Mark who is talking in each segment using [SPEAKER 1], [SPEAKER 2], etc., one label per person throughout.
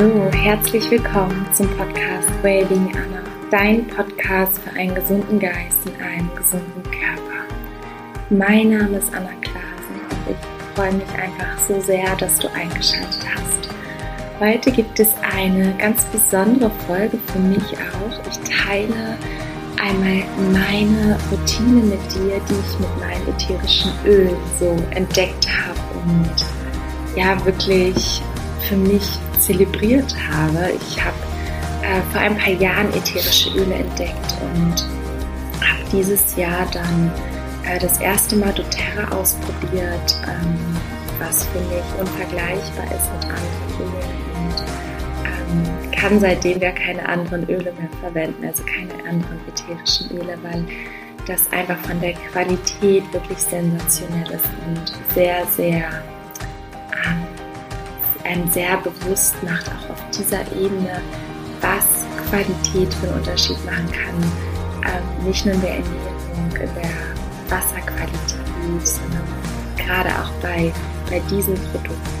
[SPEAKER 1] Hallo, herzlich willkommen zum Podcast Wellbeing Anna, dein Podcast für einen gesunden Geist in einem gesunden Körper. Mein Name ist Anna Klasen und ich freue mich einfach so sehr, dass du eingeschaltet hast. Heute gibt es eine ganz besondere Folge für mich auch. Ich teile einmal meine Routine mit dir, die ich mit meinem ätherischen Öl so entdeckt habe und ja wirklich für mich zelebriert habe. Ich habe äh, vor ein paar Jahren ätherische Öle entdeckt und habe dieses Jahr dann äh, das erste Mal doTERRA ausprobiert, ähm, was für mich unvergleichbar ist mit anderen Ölen und ähm, kann seitdem ja keine anderen Öle mehr verwenden, also keine anderen ätherischen Öle, weil das einfach von der Qualität wirklich sensationell ist und sehr, sehr einem sehr bewusst macht, auch auf dieser Ebene, was Qualität für einen Unterschied machen kann. Ähm, nicht nur in der Ernährung, in der Wasserqualität, sondern gerade auch bei, bei diesen Produkten.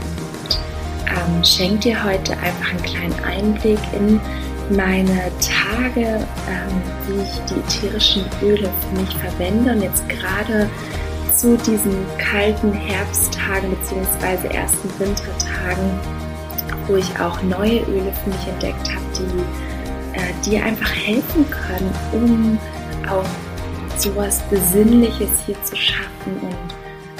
[SPEAKER 1] Ähm, schenkt dir heute einfach einen kleinen Einblick in meine Tage, ähm, wie ich die ätherischen Öle für mich verwende und jetzt gerade zu diesen kalten Herbsttagen bzw. ersten Wintertagen, wo ich auch neue Öle für mich entdeckt habe, die äh, dir einfach helfen können, um auch sowas Besinnliches hier zu schaffen und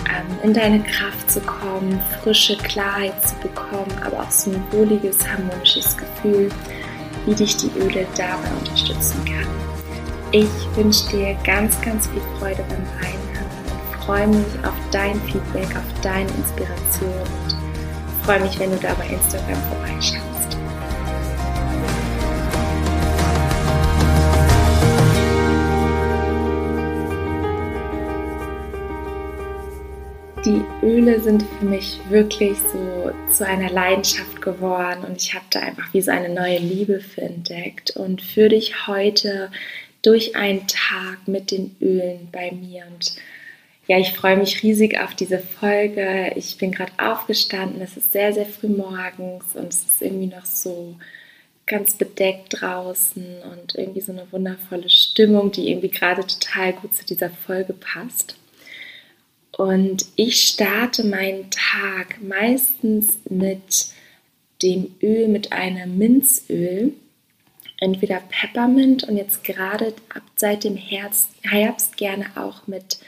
[SPEAKER 1] ähm, in deine Kraft zu kommen, frische Klarheit zu bekommen, aber auch so ein wohliges, harmonisches Gefühl, wie dich die Öle dabei unterstützen kann. Ich wünsche dir ganz, ganz viel Freude beim Reinhören freue mich auf dein Feedback, auf deine Inspiration und freue mich, wenn du da bei Instagram vorbeischaust. Die Öle sind für mich wirklich so zu einer Leidenschaft geworden und ich habe da einfach wie so eine neue Liebe für entdeckt und für dich heute durch einen Tag mit den Ölen bei mir und ja, ich freue mich riesig auf diese Folge. Ich bin gerade aufgestanden. Es ist sehr, sehr früh morgens und es ist irgendwie noch so ganz bedeckt draußen und irgendwie so eine wundervolle Stimmung, die irgendwie gerade total gut zu dieser Folge passt. Und ich starte meinen Tag meistens mit dem Öl, mit einem Minzöl, entweder Peppermint und jetzt gerade ab seit dem Herbst, Herbst gerne auch mit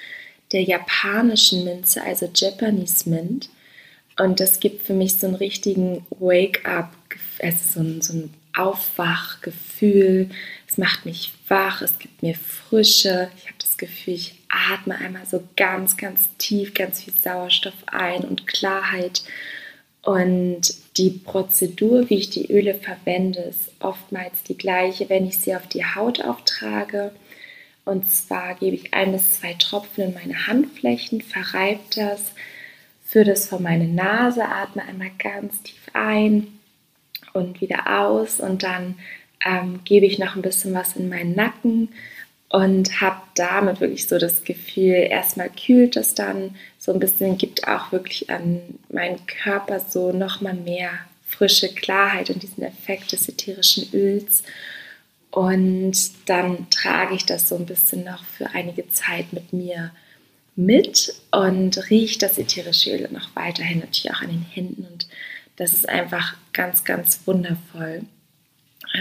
[SPEAKER 1] der japanischen Minze, also Japanese Mint. Und das gibt für mich so einen richtigen Wake-up, also so ein, so ein Aufwachgefühl. Es macht mich wach, es gibt mir Frische. Ich habe das Gefühl, ich atme einmal so ganz, ganz tief, ganz viel Sauerstoff ein und Klarheit. Und die Prozedur, wie ich die Öle verwende, ist oftmals die gleiche, wenn ich sie auf die Haut auftrage und zwar gebe ich ein bis zwei Tropfen in meine Handflächen, verreibe das, führe das vor meine Nase, atme einmal ganz tief ein und wieder aus und dann ähm, gebe ich noch ein bisschen was in meinen Nacken und habe damit wirklich so das Gefühl, erstmal kühlt es dann so ein bisschen, gibt auch wirklich an meinen Körper so nochmal mehr frische Klarheit und diesen Effekt des ätherischen Öls. Und dann trage ich das so ein bisschen noch für einige Zeit mit mir mit und rieche das ätherische Öl noch weiterhin natürlich auch an den Händen. Und das ist einfach ganz, ganz wundervoll.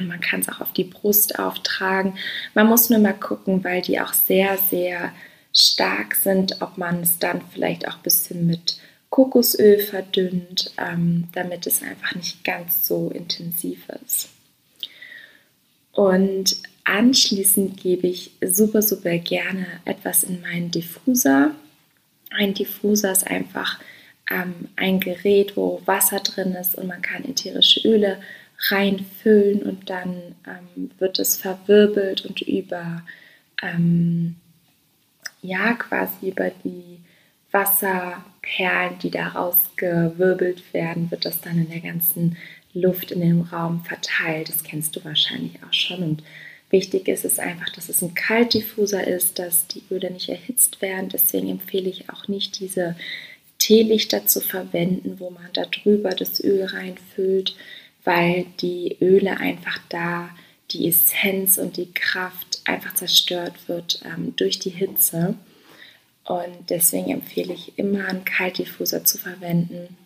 [SPEAKER 1] Man kann es auch auf die Brust auftragen. Man muss nur mal gucken, weil die auch sehr, sehr stark sind, ob man es dann vielleicht auch ein bisschen mit Kokosöl verdünnt, ähm, damit es einfach nicht ganz so intensiv ist. Und anschließend gebe ich super, super gerne etwas in meinen Diffuser. Ein Diffuser ist einfach ähm, ein Gerät, wo Wasser drin ist und man kann ätherische Öle reinfüllen und dann ähm, wird es verwirbelt und über ähm, ja quasi über die Wasserperlen, die daraus gewirbelt werden, wird das dann in der ganzen Luft in dem Raum verteilt. Das kennst du wahrscheinlich auch schon. Und wichtig ist es einfach, dass es ein Kaltdiffuser ist, dass die Öle nicht erhitzt werden. Deswegen empfehle ich auch nicht diese Teelichter zu verwenden, wo man da drüber das Öl reinfüllt, weil die Öle einfach da, die Essenz und die Kraft einfach zerstört wird ähm, durch die Hitze. Und deswegen empfehle ich immer einen Kaltdiffuser zu verwenden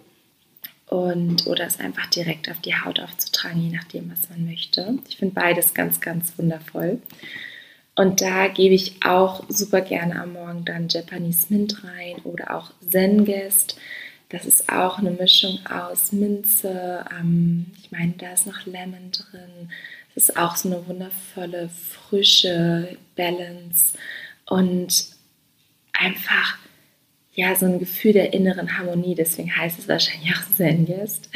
[SPEAKER 1] und oder es einfach direkt auf die Haut aufzutragen, je nachdem, was man möchte. Ich finde beides ganz, ganz wundervoll. Und da gebe ich auch super gerne am Morgen dann Japanese Mint rein oder auch Zengest. Das ist auch eine Mischung aus Minze. Ähm, ich meine, da ist noch Lemon drin. Das ist auch so eine wundervolle, frische Balance und einfach ja so ein Gefühl der inneren Harmonie. Deswegen heißt es wahrscheinlich auch Zengest.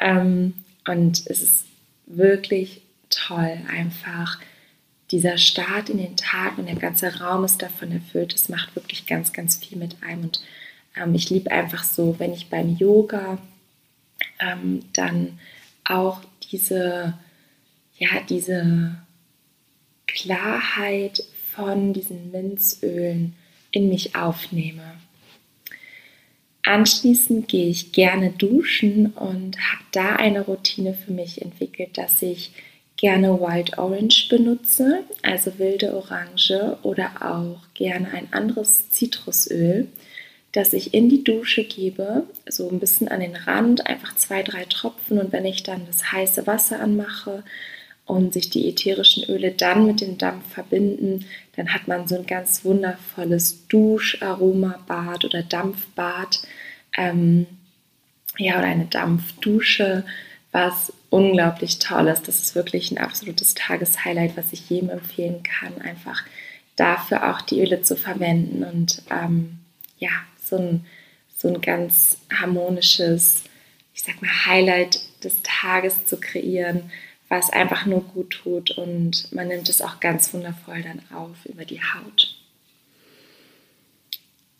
[SPEAKER 1] Ähm, und es ist wirklich toll, einfach dieser Start in den Tag und der ganze Raum ist davon erfüllt. Es macht wirklich ganz, ganz viel mit einem. Und ähm, ich liebe einfach so, wenn ich beim Yoga ähm, dann auch diese, ja, diese Klarheit von diesen Minzölen in mich aufnehme. Anschließend gehe ich gerne duschen und habe da eine Routine für mich entwickelt, dass ich gerne Wild Orange benutze, also wilde Orange oder auch gerne ein anderes Zitrusöl, das ich in die Dusche gebe, so ein bisschen an den Rand, einfach zwei, drei Tropfen und wenn ich dann das heiße Wasser anmache und sich die ätherischen Öle dann mit dem Dampf verbinden, dann hat man so ein ganz wundervolles Duscharomabad oder Dampfbad, ähm, ja, oder eine Dampfdusche, was unglaublich toll ist. Das ist wirklich ein absolutes Tageshighlight, was ich jedem empfehlen kann, einfach dafür auch die Öle zu verwenden und ähm, ja, so ein, so ein ganz harmonisches, ich sag mal, Highlight des Tages zu kreieren, was einfach nur gut tut und man nimmt es auch ganz wundervoll dann auf über die Haut.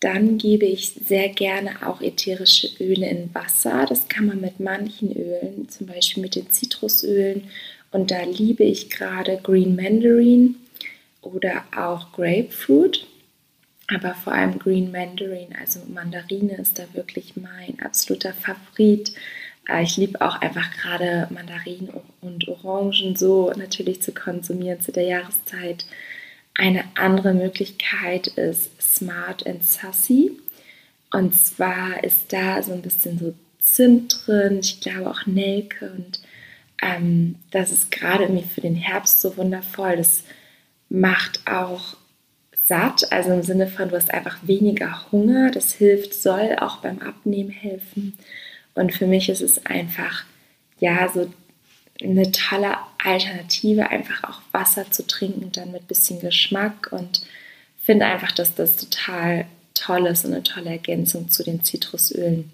[SPEAKER 1] Dann gebe ich sehr gerne auch ätherische Öle in Wasser. Das kann man mit manchen Ölen, zum Beispiel mit den Zitrusölen. Und da liebe ich gerade Green Mandarin oder auch Grapefruit. Aber vor allem Green Mandarin, also Mandarine, ist da wirklich mein absoluter Favorit. Äh, ich liebe auch einfach gerade Mandarinen und Orangen so natürlich zu konsumieren zu der Jahreszeit. Eine andere Möglichkeit ist Smart and Sassy. Und zwar ist da so ein bisschen so Zimt drin, ich glaube auch Nelke und ähm, das ist gerade irgendwie für den Herbst so wundervoll. Das macht auch satt, also im Sinne von, du hast einfach weniger Hunger. Das hilft, soll auch beim Abnehmen helfen. Und für mich ist es einfach, ja, so eine tolle Alternative, einfach auch Wasser zu trinken, dann mit bisschen Geschmack und finde einfach, dass das total toll ist und eine tolle Ergänzung zu den Zitrusölen,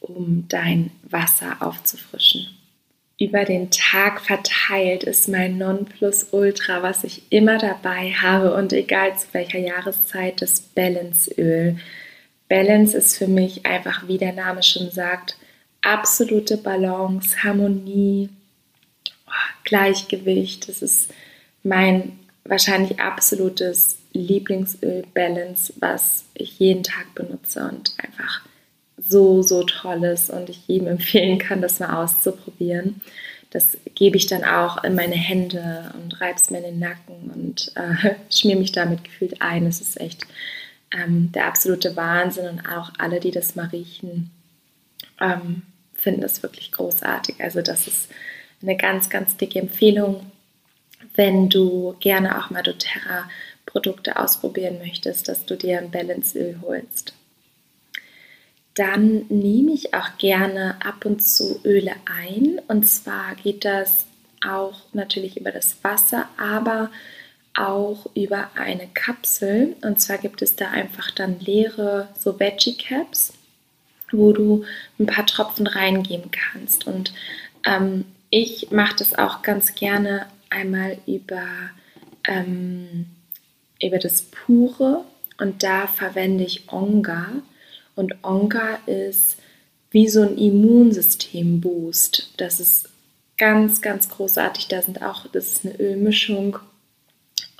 [SPEAKER 1] um dein Wasser aufzufrischen. Über den Tag verteilt ist mein Nonplusultra, was ich immer dabei habe und egal zu welcher Jahreszeit, das Balanceöl. Balance ist für mich einfach, wie der Name schon sagt, absolute Balance, Harmonie, Gleichgewicht. Das ist mein wahrscheinlich absolutes Lieblingsöl Balance, was ich jeden Tag benutze und einfach so, so toll ist und ich jedem empfehlen kann, das mal auszuprobieren. Das gebe ich dann auch in meine Hände und reibe es mir in den Nacken und äh, schmier mich damit gefühlt ein. Es ist echt ähm, der absolute Wahnsinn und auch alle, die das mal riechen, ähm, finden das wirklich großartig. Also das ist eine ganz, ganz dicke Empfehlung, wenn du gerne auch mal doTERRA Produkte ausprobieren möchtest, dass du dir ein Balance-Öl holst. Dann nehme ich auch gerne ab und zu Öle ein. Und zwar geht das auch natürlich über das Wasser, aber auch über eine Kapsel. Und zwar gibt es da einfach dann leere so Veggie Caps, wo du ein paar Tropfen reingeben kannst. Und ähm, ich mache das auch ganz gerne einmal über, ähm, über das Pure und da verwende ich Onga. Und Onga ist wie so ein Immunsystem-Boost. Das ist ganz, ganz großartig. Da sind auch, das ist eine Ölmischung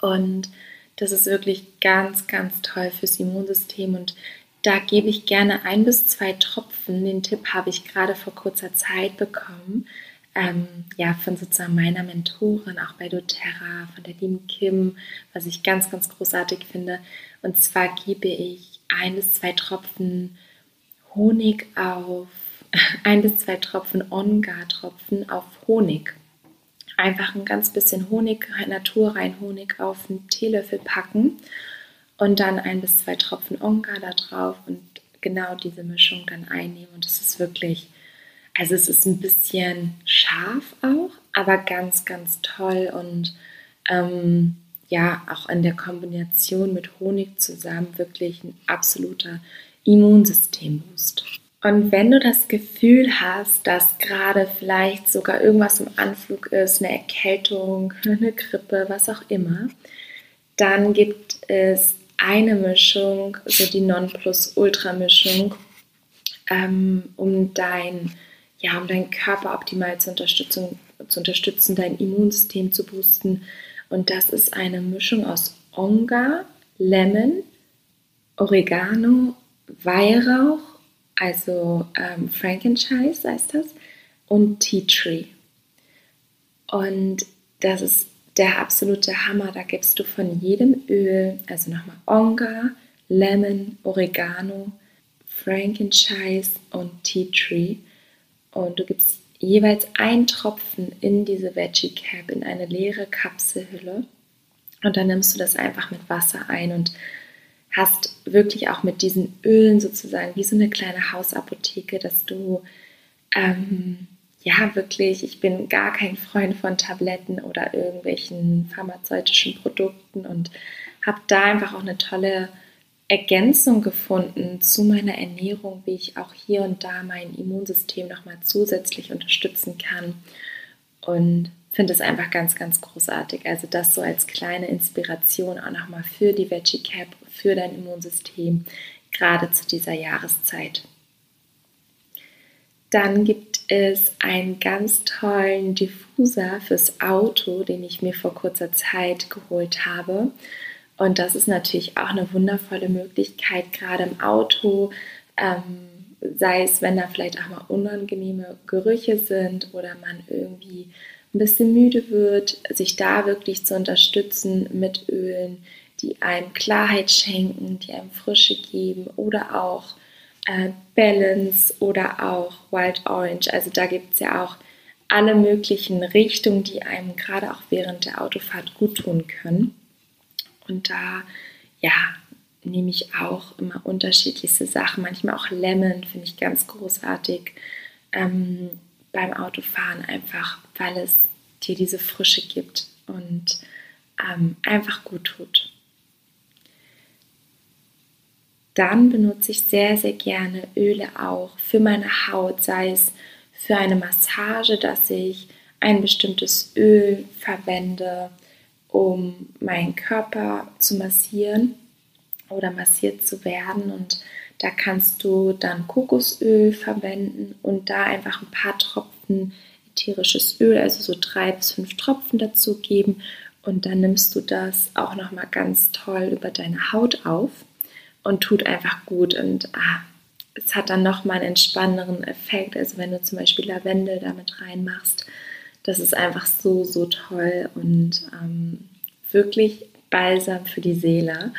[SPEAKER 1] und das ist wirklich ganz, ganz toll fürs Immunsystem. Und da gebe ich gerne ein bis zwei Tropfen. Den Tipp habe ich gerade vor kurzer Zeit bekommen ähm, ja, von sozusagen meiner Mentorin, auch bei doTERRA, von der lieben Kim, was ich ganz, ganz großartig finde. Und zwar gebe ich ein bis zwei Tropfen Honig auf, ein bis zwei Tropfen On-Gar-Tropfen auf Honig. Einfach ein ganz bisschen Honig, naturrein Honig auf einen Teelöffel packen und dann ein bis zwei Tropfen Onga da drauf und genau diese Mischung dann einnehmen. Und es ist wirklich, also es ist ein bisschen scharf auch, aber ganz, ganz toll und ähm, ja, auch in der Kombination mit Honig zusammen wirklich ein absoluter Immunsystemboost. Und wenn du das Gefühl hast, dass gerade vielleicht sogar irgendwas im Anflug ist, eine Erkältung, eine Grippe, was auch immer, dann gibt es eine Mischung, so die Nonplus-Ultra-Mischung, ähm, um dein, ja, um deinen Körper optimal zu unterstützen, zu unterstützen, dein Immunsystem zu boosten. Und das ist eine Mischung aus Onga, Lemon, Oregano, Weihrauch, also ähm, Frankenscheiß heißt das, und Tea Tree. Und das ist der absolute Hammer. Da gibst du von jedem Öl, also nochmal Onga, Lemon, Oregano, Frankenscheiß und Tea Tree. Und du gibst jeweils einen Tropfen in diese Veggie Cap, in eine leere Kapselhülle. Und dann nimmst du das einfach mit Wasser ein und hast wirklich auch mit diesen Ölen sozusagen wie so eine kleine Hausapotheke, dass du ähm, ja, wirklich, ich bin gar kein Freund von Tabletten oder irgendwelchen pharmazeutischen Produkten und habe da einfach auch eine tolle Ergänzung gefunden zu meiner Ernährung, wie ich auch hier und da mein Immunsystem nochmal zusätzlich unterstützen kann. Und finde es einfach ganz, ganz großartig. Also das so als kleine Inspiration auch nochmal für die Veggie Cap, für dein Immunsystem, gerade zu dieser Jahreszeit. Dann gibt es einen ganz tollen Diffuser fürs Auto, den ich mir vor kurzer Zeit geholt habe. Und das ist natürlich auch eine wundervolle Möglichkeit, gerade im Auto, ähm, sei es, wenn da vielleicht auch mal unangenehme Gerüche sind oder man irgendwie ein bisschen müde wird, sich da wirklich zu unterstützen mit Ölen, die einem Klarheit schenken, die einem Frische geben oder auch äh, Balance oder auch Wild Orange. Also da gibt es ja auch alle möglichen Richtungen, die einem gerade auch während der Autofahrt gut tun können. Und da, ja, nehme ich auch immer unterschiedlichste Sachen. Manchmal auch Lemon finde ich ganz großartig ähm, beim Autofahren, einfach weil es dir diese Frische gibt und ähm, einfach gut tut. Dann benutze ich sehr, sehr gerne Öle auch für meine Haut, sei es für eine Massage, dass ich ein bestimmtes Öl verwende, um meinen Körper zu massieren oder massiert zu werden. Und da kannst du dann Kokosöl verwenden und da einfach ein paar Tropfen ätherisches Öl, also so drei bis fünf Tropfen dazu geben. Und dann nimmst du das auch nochmal ganz toll über deine Haut auf und tut einfach gut und ah, es hat dann nochmal einen entspannenderen Effekt. Also wenn du zum Beispiel Lavendel damit reinmachst, das ist einfach so, so toll und ähm, wirklich balsam für die Seele.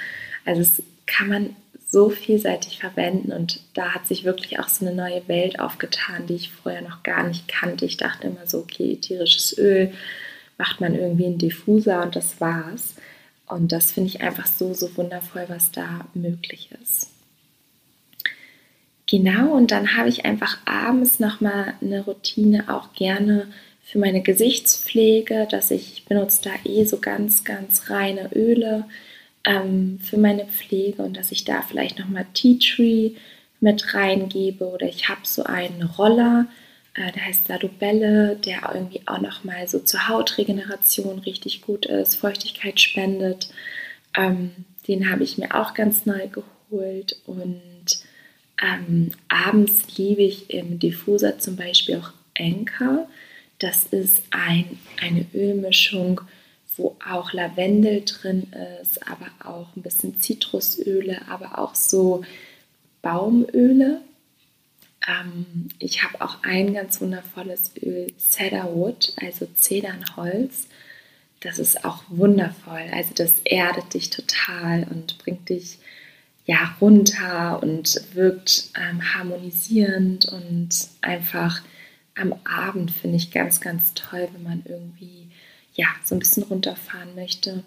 [SPEAKER 1] Also es kann man so vielseitig verwenden und da hat sich wirklich auch so eine neue Welt aufgetan, die ich vorher noch gar nicht kannte. Ich dachte immer so, okay, tierisches Öl macht man irgendwie einen Diffuser und das war's. Und das finde ich einfach so, so wundervoll, was da möglich ist. Genau, und dann habe ich einfach abends nochmal eine Routine auch gerne für meine Gesichtspflege, dass ich, ich benutze da eh so ganz, ganz reine Öle ähm, für meine Pflege und dass ich da vielleicht nochmal Tea Tree mit reingebe oder ich habe so einen Roller, äh, der heißt Sadobelle, der irgendwie auch nochmal so zur Hautregeneration richtig gut ist, Feuchtigkeit spendet. Ähm, den habe ich mir auch ganz neu geholt und ähm, abends liebe ich im Diffuser zum Beispiel auch Anker. Das ist ein, eine Ölmischung, wo auch Lavendel drin ist, aber auch ein bisschen Zitrusöle, aber auch so Baumöle Ähm, ich habe auch ein ganz wundervolles Öl Cedarwood, also Zedernholz. Das ist auch wundervoll. Also das erdet dich total und bringt dich ja runter und wirkt ähm, harmonisierend und einfach am Abend finde ich ganz, ganz toll, wenn man irgendwie ja so ein bisschen runterfahren möchte.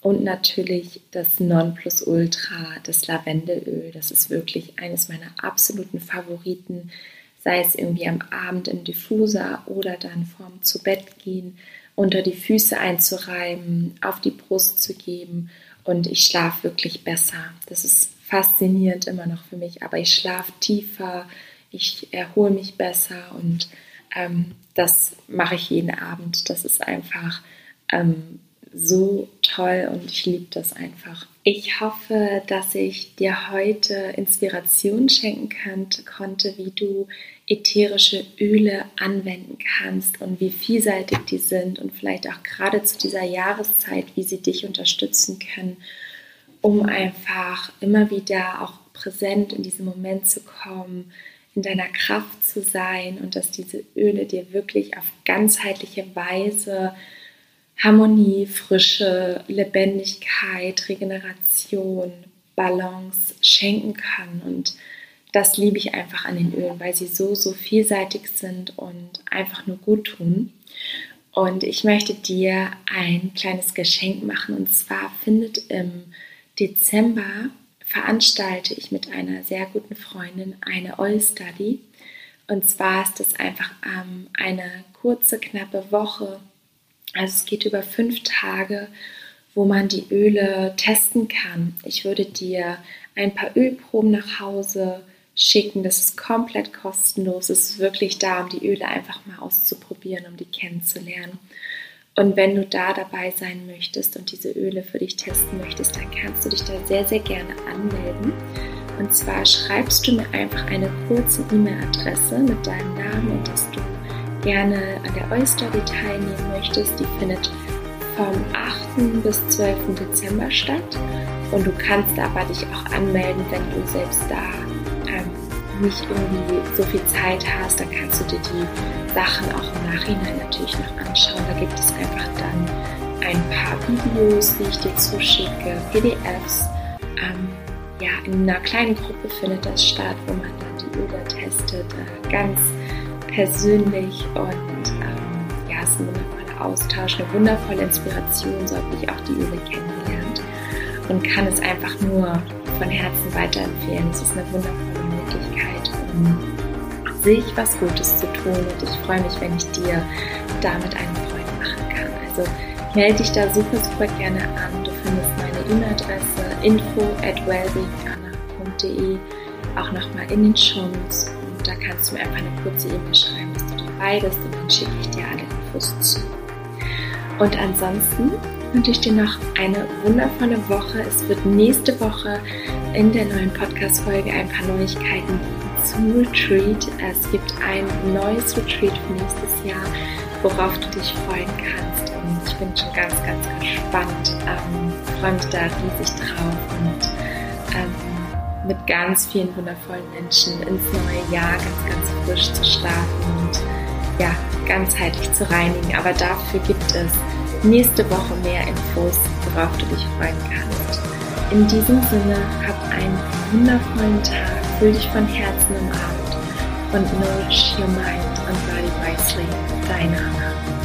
[SPEAKER 1] Und natürlich das Nonplusultra, das Lavendelöl. Das ist wirklich eines meiner absoluten Favoriten. Sei es irgendwie am Abend im Diffuser oder dann vorm zu Bett gehen, unter die Füße einzureiben, auf die Brust zu geben. Und ich schlafe wirklich besser. Das ist faszinierend immer noch für mich, aber ich schlafe tiefer, ich erhole mich besser und ähm, das mache ich jeden Abend. Das ist einfach ähm, so toll und ich liebe das einfach. Ich hoffe, dass ich dir heute Inspiration schenken kann, konnte, wie du ätherische Öle anwenden kannst und wie vielseitig die sind und vielleicht auch gerade zu dieser Jahreszeit, wie sie dich unterstützen können, um einfach immer wieder auch präsent in diesen Moment zu kommen, in deiner Kraft zu sein und dass diese Öle dir wirklich auf ganzheitliche Weise Harmonie, Frische, Lebendigkeit, Regeneration, Balance schenken kann. Und das liebe ich einfach an den Ölen, weil sie so, so vielseitig sind und einfach nur gut tun. Und ich möchte dir ein kleines Geschenk machen. Und zwar findet im Dezember veranstalte ich mit einer sehr guten Freundin eine Oil Study. Und zwar ist es einfach ähm, eine kurze, knappe Woche also es geht über fünf Tage, wo man die Öle testen kann. Ich würde dir ein paar Ölproben nach Hause schicken. Das ist komplett kostenlos. Es ist wirklich da, um die Öle einfach mal auszuprobieren, um die kennenzulernen. Und wenn du da dabei sein möchtest und diese Öle für dich testen möchtest, dann kannst du dich da sehr, sehr gerne anmelden. Und zwar schreibst du mir einfach eine kurze E-Mail-Adresse mit deinem Namen und dass du gerne an der Oyster teilnehmen möchtest, die findet vom 8. bis 12. Dezember statt. Und du kannst aber dich auch anmelden, wenn du selbst da ähm, nicht irgendwie so viel Zeit hast. Dann kannst du dir die Sachen auch im Nachhinein natürlich noch anschauen. Da gibt es einfach dann ein paar Videos, die ich dir zuschicke, PDFs. Ähm, ja, in einer kleinen Gruppe findet das statt, wo man dann die Öle testet. Äh, ganz persönlich und ähm, ja, es ist ein wundervoller Austausch, eine wundervolle Inspiration, so habe ich auch die Öle kennengelernt und kann es einfach nur von Herzen weiterempfehlen. Es ist eine wundervolle Möglichkeit, um sich was Gutes zu tun und ich freue mich, wenn ich dir damit eine Freude machen kann. Also melde dich da super, super gerne an. Du findest meine E-Mail-Adresse info at wellbeinganna.de auch nochmal in den Shows da kannst du mir einfach eine kurze E-Mail schreiben, dass du dabei bist und dann schicke ich dir alle Infos zu. Und ansonsten wünsche ich dir noch eine wundervolle Woche. Es wird nächste Woche in der neuen Podcast-Folge ein paar Neuigkeiten zum Retreat. Es gibt ein neues Retreat für nächstes Jahr, worauf du dich freuen kannst. Und ich bin schon ganz, ganz gespannt. Ähm, freue mich da riesig drauf und ähm, mit ganz vielen wundervollen Menschen ins neue Jahr ganz, ganz frisch zu starten und ja, ganzheitlich zu reinigen. Aber dafür gibt es nächste Woche mehr Infos, worauf du dich freuen kannst. In diesem Sinne, hab einen wundervollen Tag, fühl dich von Herzen Abend und nourish your mind and body wisely. Deine Anna.